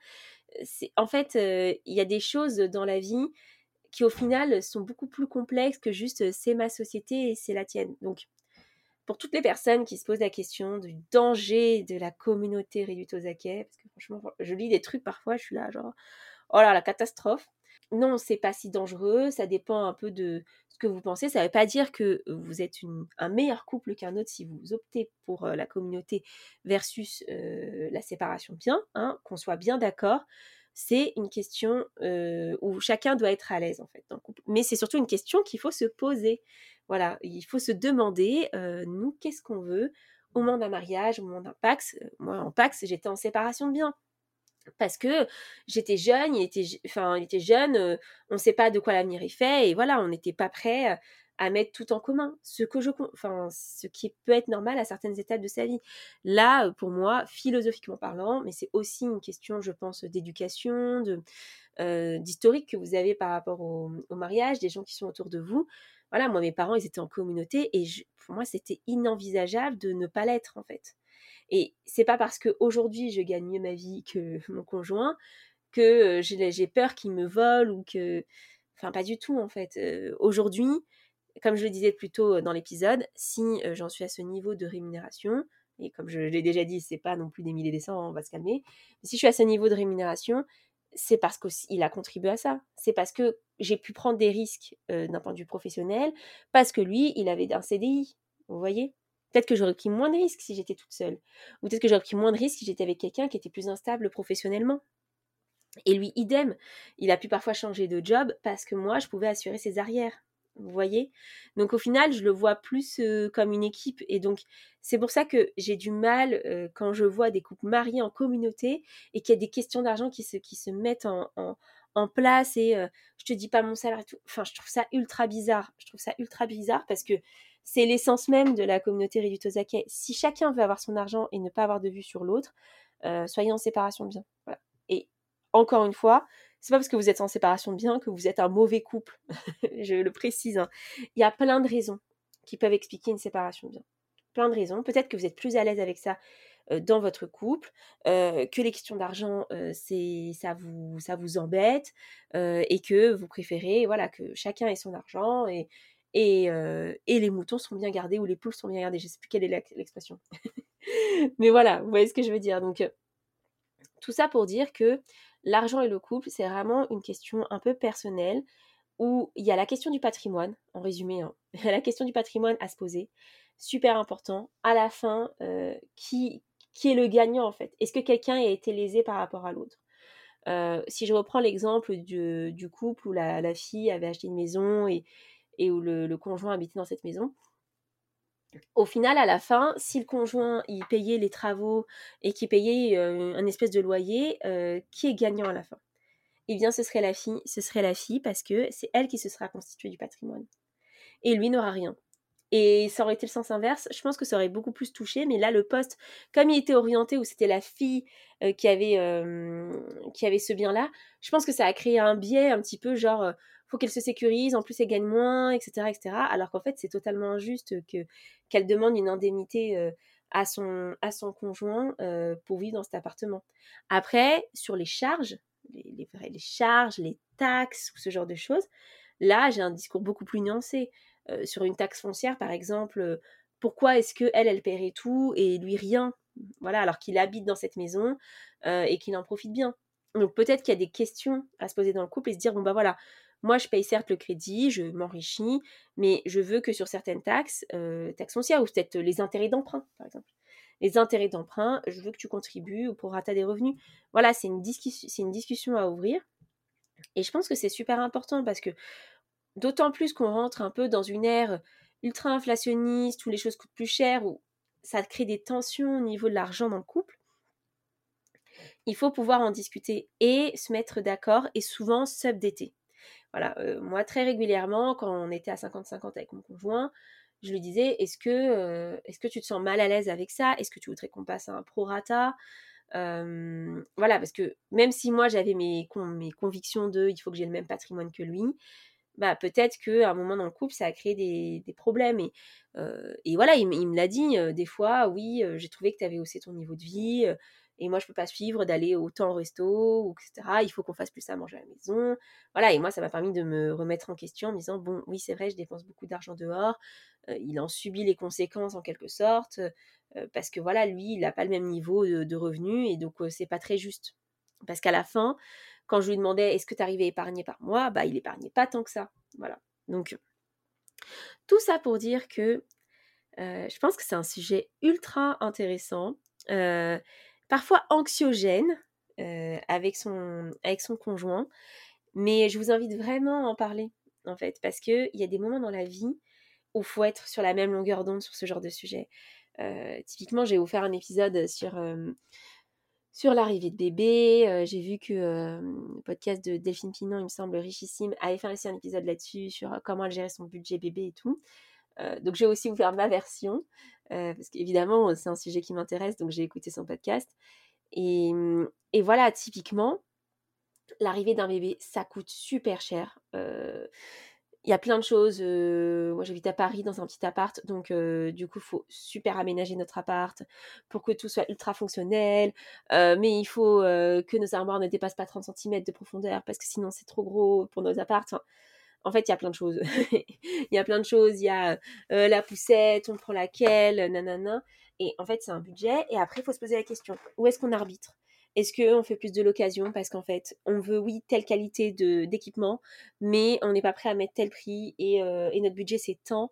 En fait, il y a des choses dans la vie qui au final sont beaucoup plus complexes que juste c'est ma société et c'est la tienne. Donc pour toutes les personnes qui se posent la question du danger de la communauté réduite aux acquets, parce que franchement, je lis des trucs parfois, je suis là, genre, oh là, la catastrophe. Non, c'est pas si dangereux, ça dépend un peu de ce que vous pensez. Ça ne veut pas dire que vous êtes un meilleur couple qu'un autre si vous optez pour la communauté versus la séparation bien, hein, qu'on soit bien d'accord. C'est une question où chacun doit être à l'aise en fait dans le couple. Mais c'est surtout une question qu'il faut se poser. Voilà, il faut se demander, nous, qu'est-ce qu'on veut? Au moment d'un mariage, au moment d'un Pax. Moi, en Pax, j'étais en séparation de biens. Parce que j'étais jeune, il était, enfin, il était jeune, on ne sait pas de quoi l'avenir est fait, et voilà, on n'était pas prêt à mettre tout en commun, ce que je, enfin, ce qui peut être normal à certaines étapes de sa vie. Là, pour moi, philosophiquement parlant, mais c'est aussi une question, je pense, d'éducation, d'historique que vous avez par rapport au, mariage, des gens qui sont autour de vous voilà, moi, mes parents, ils étaient en communauté et pour moi, c'était inenvisageable de ne pas l'être, en fait. Et c'est pas parce qu'aujourd'hui, je gagne mieux ma vie que mon conjoint que j'ai peur qu'il me vole ou que. Enfin, pas du tout, en fait. aujourd'hui, comme je le disais plus tôt dans l'épisode, si j'en suis à ce niveau de rémunération, et comme je l'ai déjà dit, c'est pas non plus des milliers des cents, on va se calmer. Si je suis à ce niveau de rémunération, c'est parce qu'il a contribué à ça. C'est parce que j'ai pu prendre des risques d'un point de vue professionnel, parce que lui, il avait un CDI. Vous voyez? Peut-être que j'aurais pris moins de risques si j'étais toute seule. Ou peut-être que j'aurais pris moins de risques si j'étais avec quelqu'un qui était plus instable professionnellement. Et lui, idem. Il a pu parfois changer de job parce que moi, je pouvais assurer ses arrières. Vous voyez? Donc au final, je le vois plus comme une équipe. Et donc, c'est pour ça que j'ai du mal quand je vois des couples mariés en communauté et qu'il y a des questions d'argent qui se, mettent en, en, place et je te dis pas mon salaire et tout. Enfin, je trouve ça ultra bizarre. Je trouve ça ultra bizarre parce que c'est l'essence même de la communauté aux Si chacun veut avoir son argent et ne pas avoir de vue sur l'autre, soyez en séparation de biens. Et encore une fois, c'est pas parce que vous êtes en séparation de biens que vous êtes un mauvais couple. je le précise. Hein. Il y a plein de raisons qui peuvent expliquer une séparation de biens. Plein de raisons. Peut-être que vous êtes plus à l'aise avec ça dans votre couple, que les questions d'argent, c'est ça vous ça vous embête et que vous préférez voilà que chacun ait son argent et et, et les moutons sont bien gardés ou les poules sont bien gardées. Je sais plus quelle est l'expression. Mais voilà, vous voyez ce que je veux dire. Donc tout ça pour dire que l'argent et le couple, c'est vraiment une question un peu personnelle où il y a la question du patrimoine, en résumé, hein. la question du patrimoine à se poser, super important. À la fin, qui, qui est le gagnant en fait? Est-ce que quelqu'un a été lésé par rapport à l'autre? Euh, Si je reprends l'exemple du, couple où la, fille avait acheté une maison et, et où le, conjoint habitait dans cette maison, au final, à la fin, si le conjoint il payait les travaux et qu'il payait euh, un espèce de loyer, euh, qui est gagnant à la fin? Eh bien, ce serait la fille. Ce serait la fille parce que c'est elle qui se sera constituée du patrimoine. Et lui n'aura rien. Et ça aurait été le sens inverse, je pense que ça aurait beaucoup plus touché. Mais là, le poste, comme il était orienté où c'était la fille euh, qui, avait, qui avait ce bien-là, je pense que ça a créé un biais un petit peu genre, faut qu'elle se sécurise, en plus elle gagne moins, etc. alors qu'en fait, c'est totalement injuste que, qu'elle demande une indemnité à, son, à son conjoint pour vivre dans cet appartement. Après, sur les charges, les, les, charges, les taxes ou ce genre de choses, là, j'ai un discours beaucoup plus nuancé. Euh, sur une taxe foncière, par exemple, euh, pourquoi est-ce que elle, elle paierait tout et lui rien? Voilà, alors qu'il habite dans cette maison euh, et qu'il en profite bien. Donc peut-être qu'il y a des questions à se poser dans le couple et se dire bon bah voilà, moi je paye certes le crédit, je m'enrichis, mais je veux que sur certaines taxes, taxes foncières ou peut-être les intérêts d'emprunt par exemple, les intérêts d'emprunt, je veux que tu contribues pour rata des revenus. Voilà, c'est une, c'est une discussion à ouvrir. Et je pense que c'est super important parce que D'autant plus qu'on rentre un peu dans une ère ultra inflationniste où les choses coûtent plus cher, où ça crée des tensions au niveau de l'argent dans le couple. Il faut pouvoir en discuter et se mettre d'accord et souvent s'updater. Voilà, euh, moi très régulièrement, quand on était à 50-50 avec mon conjoint, je lui disais est-ce que, euh, est-ce que tu te sens mal à l'aise avec ça? Est-ce que tu voudrais qu'on passe à un prorata? Euh, Voilà, parce que même si moi j'avais mes, convictions de il faut que j'ai le même patrimoine que lui, bah, peut-être qu'à un moment dans le couple, ça a créé des, problèmes. Et, euh, et voilà, il, me l'a dit des fois, oui, j'ai trouvé que tu avais haussé ton niveau de vie, et moi, je peux pas suivre d'aller autant au resto, etc. Il faut qu'on fasse plus ça à manger à la maison. Voilà, et moi, ça m'a permis de me remettre en question en me disant, bon, oui, c'est vrai, je dépense beaucoup d'argent dehors, il en subit les conséquences en quelque sorte, parce que voilà, lui, il n'a pas le même niveau de, de revenus, et donc c'est pas très juste. Parce qu'à la fin, quand je lui demandais est-ce que tu arrivais à épargner par mois, bah il épargnait pas tant que ça. Voilà. Donc tout ça pour dire que euh, je pense que c'est un sujet ultra intéressant, euh, parfois anxiogène euh, avec, son, conjoint, mais je vous invite vraiment à en parler en fait, parce qu'il y a des moments dans la vie où faut être sur la même longueur d'onde sur ce genre de sujet. typiquement, j'ai offert un épisode sur sur l'arrivée de bébé. Euh, j'ai vu que le podcast de Delphine Pinon, il me semble richissime, avait fait aussi un épisode là-dessus sur comment elle gérait son budget bébé et tout. Donc j'ai aussi ouvert ma version, parce qu'évidemment, c'est un sujet qui m'intéresse, donc j'ai écouté son podcast. Et, mmh, et voilà, typiquement, l'arrivée d'un bébé, ça coûte super cher il y a plein de choses. moi, j'habite à Paris dans un petit appart, donc du coup, il faut super aménager notre appart pour que tout soit ultra fonctionnel. mais il faut que nos armoires ne dépassent pas 30 cm de profondeur parce que sinon, c'est trop gros pour nos apparts. En fait, il y a plein de choses. Il y a plein de choses. Il y a la poussette, on prend laquelle, nanana. Et en fait, c'est un budget. Et après, il faut se poser la question où est-ce qu'on arbitre? Est-ce qu'on fait plus de l'occasion parce qu'en fait, on veut, oui, telle qualité d'équipement, mais on n'est pas prêt à mettre tel prix et, euh, notre budget, c'est tant.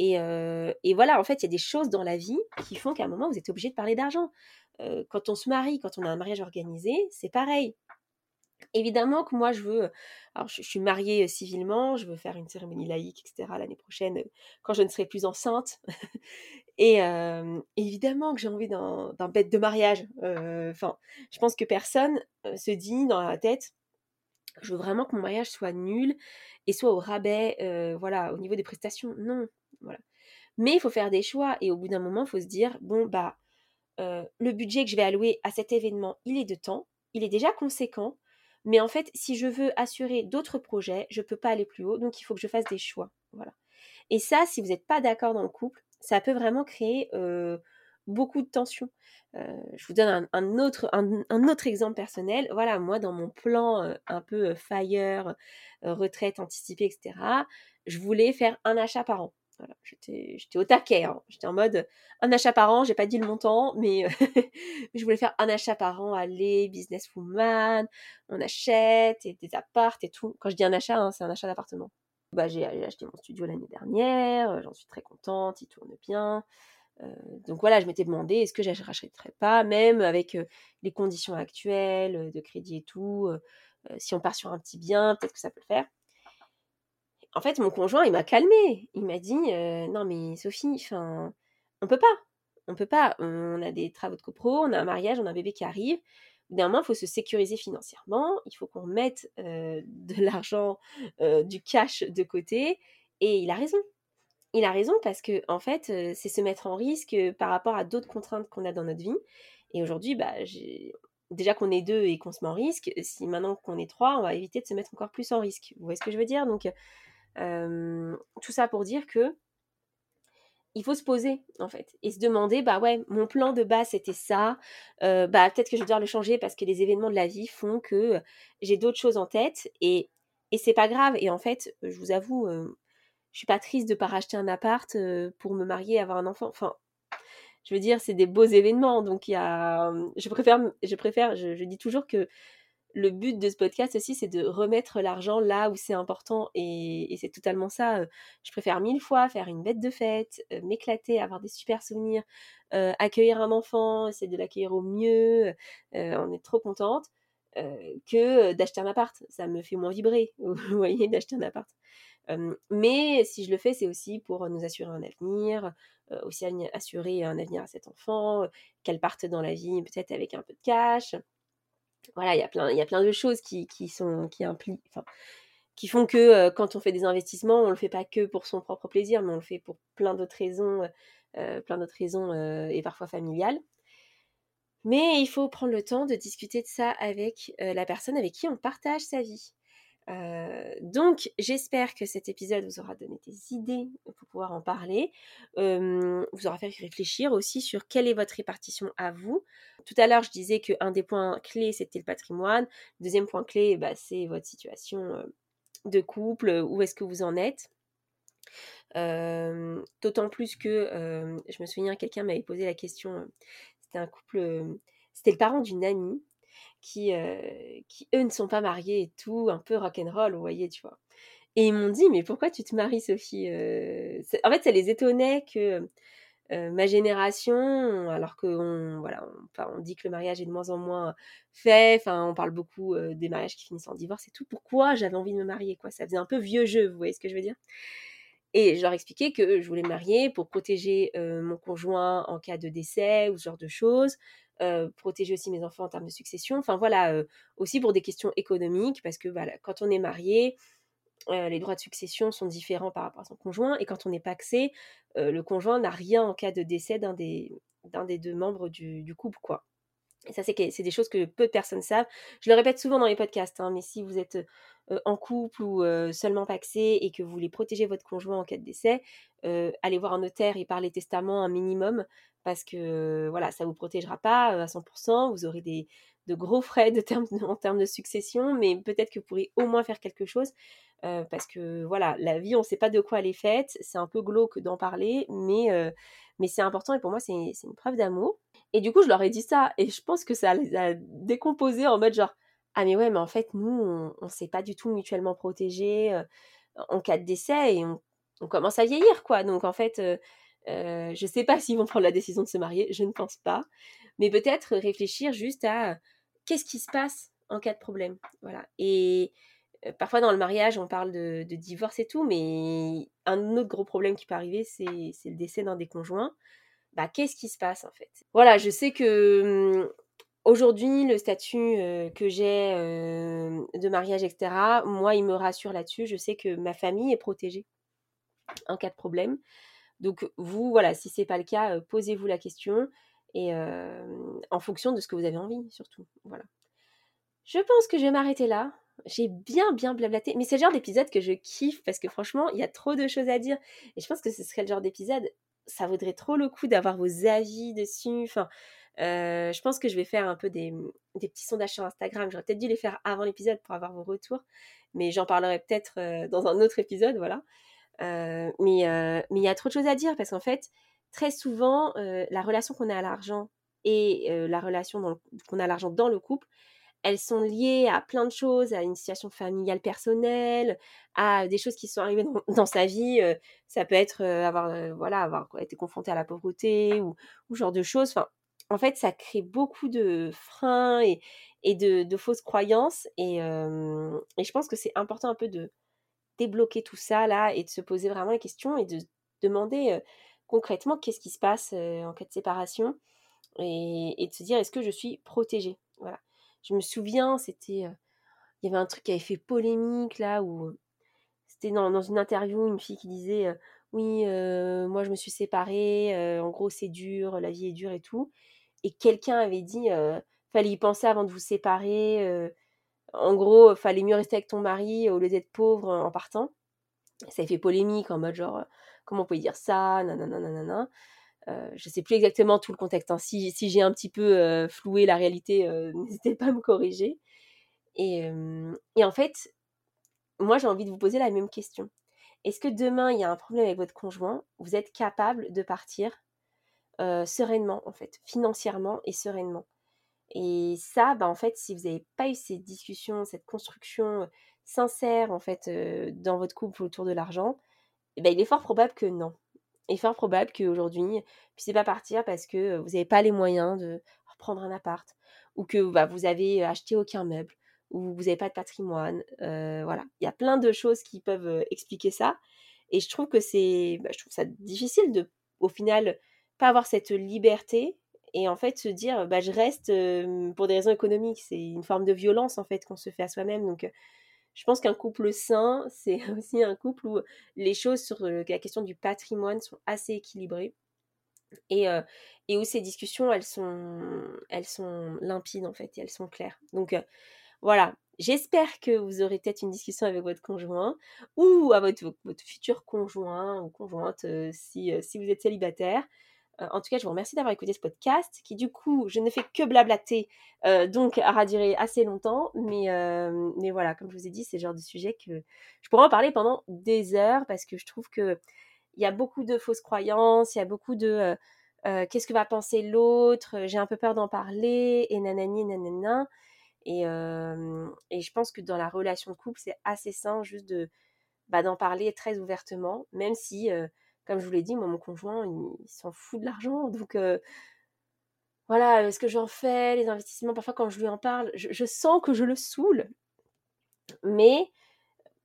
Euh, et, voilà, en fait, il y a des choses dans la vie qui font qu'à un moment, vous êtes obligé de parler d'argent. Euh, quand on se marie, quand on a un mariage organisé, c'est pareil. Évidemment que moi, je veux. Alors, je, suis mariée civilement, je veux faire une cérémonie laïque, etc. l'année prochaine, quand je ne serai plus enceinte. Et évidemment que j'ai envie d'un bête de mariage. Enfin, je pense que personne se dit dans la tête je veux vraiment que mon mariage soit nul et soit au rabais, voilà, au niveau des prestations. Non, voilà. Mais il faut faire des choix et au bout d'un moment, il faut se dire bon, bah, le budget que je vais allouer à cet événement, il est de temps, il est déjà conséquent. Mais en fait, si je veux assurer d'autres projets, je ne peux pas aller plus haut, donc il faut que je fasse des choix. Voilà. Et ça, si vous n'êtes pas d'accord dans le couple, ça peut vraiment créer beaucoup de tensions. je vous donne un, autre, un, autre exemple personnel. Voilà, moi, dans mon plan un peu fire, retraite anticipée, etc., je voulais faire un achat par an. J'étais, au taquet. Hein. J'étais en mode un achat par an. J'ai pas dit le montant, mais je voulais faire un achat par an. Allez, businesswoman, on achète et des appartes et tout. Quand je dis un achat, hein, c'est un achat d'appartement. Bah, j'ai, acheté mon studio l'année dernière. J'en suis très contente. Il tourne bien. donc voilà, je m'étais demandé est-ce que je rachèterais pas, même avec les conditions actuelles de crédit et tout. si on part sur un petit bien, peut-être que ça peut le faire en fait, mon conjoint, il m'a calmé. Il m'a dit Non, mais Sophie, enfin, on peut pas. On peut pas. On a des travaux de copro, on a un mariage, on a un bébé qui arrive. Moment, il faut se sécuriser financièrement. Il faut qu'on mette de l'argent, du cash de côté. Et il a raison. Il a raison parce que, en fait, c'est se mettre en risque par rapport à d'autres contraintes qu'on a dans notre vie. Et aujourd'hui, bah, déjà qu'on est deux et qu'on se met en risque, si maintenant qu'on est trois, on va éviter de se mettre encore plus en risque. Vous voyez ce que je veux dire? Donc, tout ça pour dire que il faut se poser en fait et se demander bah ouais mon plan de base c'était ça bah peut-être que je vais devoir le changer parce que les événements de la vie font que j'ai d'autres choses en tête et et c'est pas grave et en fait je vous avoue je suis pas triste de pas racheter un appart pour me marier avoir un enfant enfin je veux dire c'est des beaux événements donc il y a je préfère je préfère je dis toujours que le but de ce podcast aussi, c'est de remettre l'argent là où c'est important. Et, c'est totalement ça. Je préfère mille fois faire une bête de fête, m'éclater, avoir des super souvenirs, accueillir un enfant, essayer de l'accueillir au mieux. on est trop contente. que d'acheter un appart. Ça me fait moins vibrer, vous voyez, d'acheter un appart. mais si je le fais, c'est aussi pour nous assurer un avenir, aussi assurer un avenir à cet enfant, qu'elle parte dans la vie peut-être avec un peu de cash voilà, il y a plein, de choses qui, sont, qui impliquent, enfin, qui font que quand on fait des investissements, on le fait pas que pour son propre plaisir, mais on le fait pour plein d'autres raisons, plein d'autres raisons et parfois familiales. Mais il faut prendre le temps de discuter de ça avec la personne avec qui on partage sa vie. Euh, donc, j'espère que cet épisode vous aura donné des idées pour pouvoir en parler, vous aura fait réfléchir aussi sur quelle est votre répartition à vous. Tout à l'heure, je disais qu'un des points clés, c'était le patrimoine. Deuxième point clé, bah, c'est votre situation de couple, où est-ce que vous en êtes. D'autant plus que je me souviens, quelqu'un m'avait posé la question, c'était un couple, c'était le parent d'une amie qui, qui eux ne sont pas mariés et tout, un peu rock'n'roll, vous voyez, tu vois. Et ils m'ont dit, mais pourquoi tu te maries, Sophie En fait, ça les étonnait que ma génération, alors qu'on voilà, on, on, dit que le mariage est de moins en moins fait, enfin, on parle beaucoup des mariages qui finissent en divorce et tout. Pourquoi j'avais envie de me marier, quoi? Ça faisait un peu vieux jeu, vous voyez ce que je veux dire? Et je leur expliquais que je voulais me marier pour protéger mon conjoint en cas de décès ou ce genre de choses, protéger aussi mes enfants en termes de succession. Enfin voilà, aussi pour des questions économiques, parce que voilà, quand on est marié, les droits de succession sont différents par rapport à son conjoint, et quand on n'est pas axé, le conjoint n'a rien en cas de décès d'un des, des deux membres du, du couple, quoi. Et ça, c'est des choses que peu de personnes savent. Je le répète souvent dans les podcasts, hein, mais si vous êtes en couple ou seulement paxé et que vous voulez protéger votre conjoint en cas de décès, allez voir un notaire et parlez testament un minimum parce que voilà, ça vous protégera pas à 100%. Vous aurez des, de gros frais en termes de succession, mais peut-être que vous pourrez au moins faire quelque chose parce que voilà, la vie, on ne sait pas de quoi elle est faite. C'est un peu glauque d'en parler, mais, mais c'est important et pour moi, c'est une preuve d'amour. Et du coup, je leur ai dit ça et je pense que ça les a décomposés en mode genre ah mais ouais, mais en fait, nous, on ne s'est pas du tout mutuellement protégés en cas de décès et on, commence à vieillir, quoi. Donc en fait, je ne sais pas s'ils vont prendre la décision de se marier, je ne pense pas. Mais peut-être réfléchir juste à qu'est-ce qui se passe en cas de problème? Voilà. Et parfois dans le mariage, on parle de, divorce et tout, mais un autre gros problème qui peut arriver, c'est le décès d'un des conjoints. Bah, qu'est-ce qui se passe en fait? Voilà, je sais que mmh, Aujourd'hui, le statut que j'ai de mariage, etc., moi, il me rassure là-dessus. Je sais que ma famille est protégée en cas de problème. Donc, vous, voilà, si ce n'est pas le cas, posez-vous la question en fonction de ce que vous avez envie, surtout. Voilà. je pense que je vais m'arrêter là. J'ai bien, bien blablaté. Mais c'est le genre d'épisode que je kiffe parce que franchement, il y a trop de choses à dire. Et je pense que ce serait le genre d'épisode, ça vaudrait trop le coup d'avoir vos avis dessus. Enfin, je pense que je vais faire un peu des, petits sondages sur Instagram. J'aurais peut-être dû les faire avant l'épisode pour avoir vos retours. Mais j'en parlerai peut-être dans un autre épisode, voilà. mais mais il y a trop de choses à dire parce qu'en fait, très souvent, la relation qu'on a à l'argent et la relation qu'on a à l'argent dans le couple, elles sont liées à plein de choses, à une situation familiale personnelle, à des choses qui sont arrivées dans, sa vie. ça peut être avoir, voilà, avoir été confronté à la pauvreté ou, ou genre de choses. Enfin, en fait, ça crée beaucoup de freins et, de, fausses croyances. Et, je pense que c'est important un peu de débloquer tout ça là et de se poser vraiment les questions et de demander concrètement qu'est-ce qui se passe en cas de séparation et, et de se dire est-ce que je suis protégée? Voilà je me souviens, c'était. il y avait un truc qui avait fait polémique là, où c'était dans, une interview, une fille qui disait Oui, moi je me suis séparée, en gros c'est dur, la vie est dure et tout. Et quelqu'un avait dit Fallait y penser avant de vous séparer. en gros, fallait mieux rester avec ton mari au lieu d'être pauvre en partant. Ça a fait polémique en mode genre Comment on peut dire ça? Nanana, nanana. Euh, je ne sais plus exactement tout le contexte. Hein. Si, j'ai un petit peu euh, floué la réalité, euh, n'hésitez pas à me corriger. Et, en fait, moi j'ai envie de vous poser la même question. Est-ce que demain il y a un problème avec votre conjoint, vous êtes capable de partir sereinement en fait, financièrement et sereinement? Et ça, bah, en fait, si vous n'avez pas eu cette discussion, cette construction sincère en fait dans votre couple autour de l'argent, eh ben, il est fort probable que non est fort probable qu'aujourd'hui, vous ne puissiez pas partir parce que vous n'avez pas les moyens de reprendre un appart, ou que bah, vous avez acheté aucun meuble, ou vous n'avez pas de patrimoine. voilà, il y a plein de choses qui peuvent expliquer ça. Et je trouve que c'est, bah, je trouve ça difficile de, au final, pas avoir cette liberté et en fait se dire, bah, je reste pour des raisons économiques. C'est une forme de violence en fait qu'on se fait à soi-même. Je pense qu'un couple sain, c'est aussi un couple où les choses sur la question du patrimoine sont assez équilibrées et, et où ces discussions, elles sont, elles sont limpides en fait, et elles sont claires. Donc voilà, j'espère que vous aurez peut-être une discussion avec votre conjoint ou votre, votre futur conjoint ou conjointe si, si vous êtes célibataire. Euh, en tout cas, je vous remercie d'avoir écouté ce podcast qui, du coup, je ne fais que blablater, euh, donc aura duré assez longtemps. Mais, euh, mais voilà, comme je vous ai dit, c'est le genre de sujet que je pourrais en parler pendant des heures parce que je trouve qu'il y a beaucoup de fausses croyances, il y a beaucoup de qu'est-ce que va penser l'autre, j'ai un peu peur d'en parler, et nanani, nanana. Et, et je pense que dans la relation de couple, c'est assez sain juste de bah, d'en parler très ouvertement, même si comme je vous l'ai dit, moi, mon conjoint, il, s'en fout de l'argent. Donc, euh, voilà, ce que j'en fais, les investissements, parfois quand je lui en parle, je, sens que je le saoule. Mais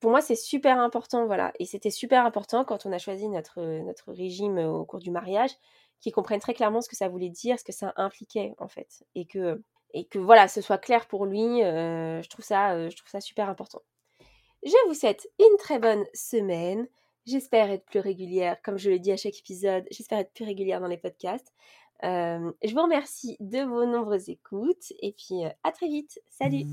pour moi, c'est super important, voilà. Et c'était super important quand on a choisi notre, notre régime au cours du mariage, qu'il comprenne très clairement ce que ça voulait dire, ce que ça impliquait, en fait. Et que, et que voilà, ce soit clair pour lui, euh, je, trouve ça, euh, je trouve ça super important. Je vous souhaite une très bonne semaine. J'espère être plus régulière, comme je le dis à chaque épisode, j'espère être plus régulière dans les podcasts. Euh, je vous remercie de vos nombreuses écoutes et puis euh, à très vite. Salut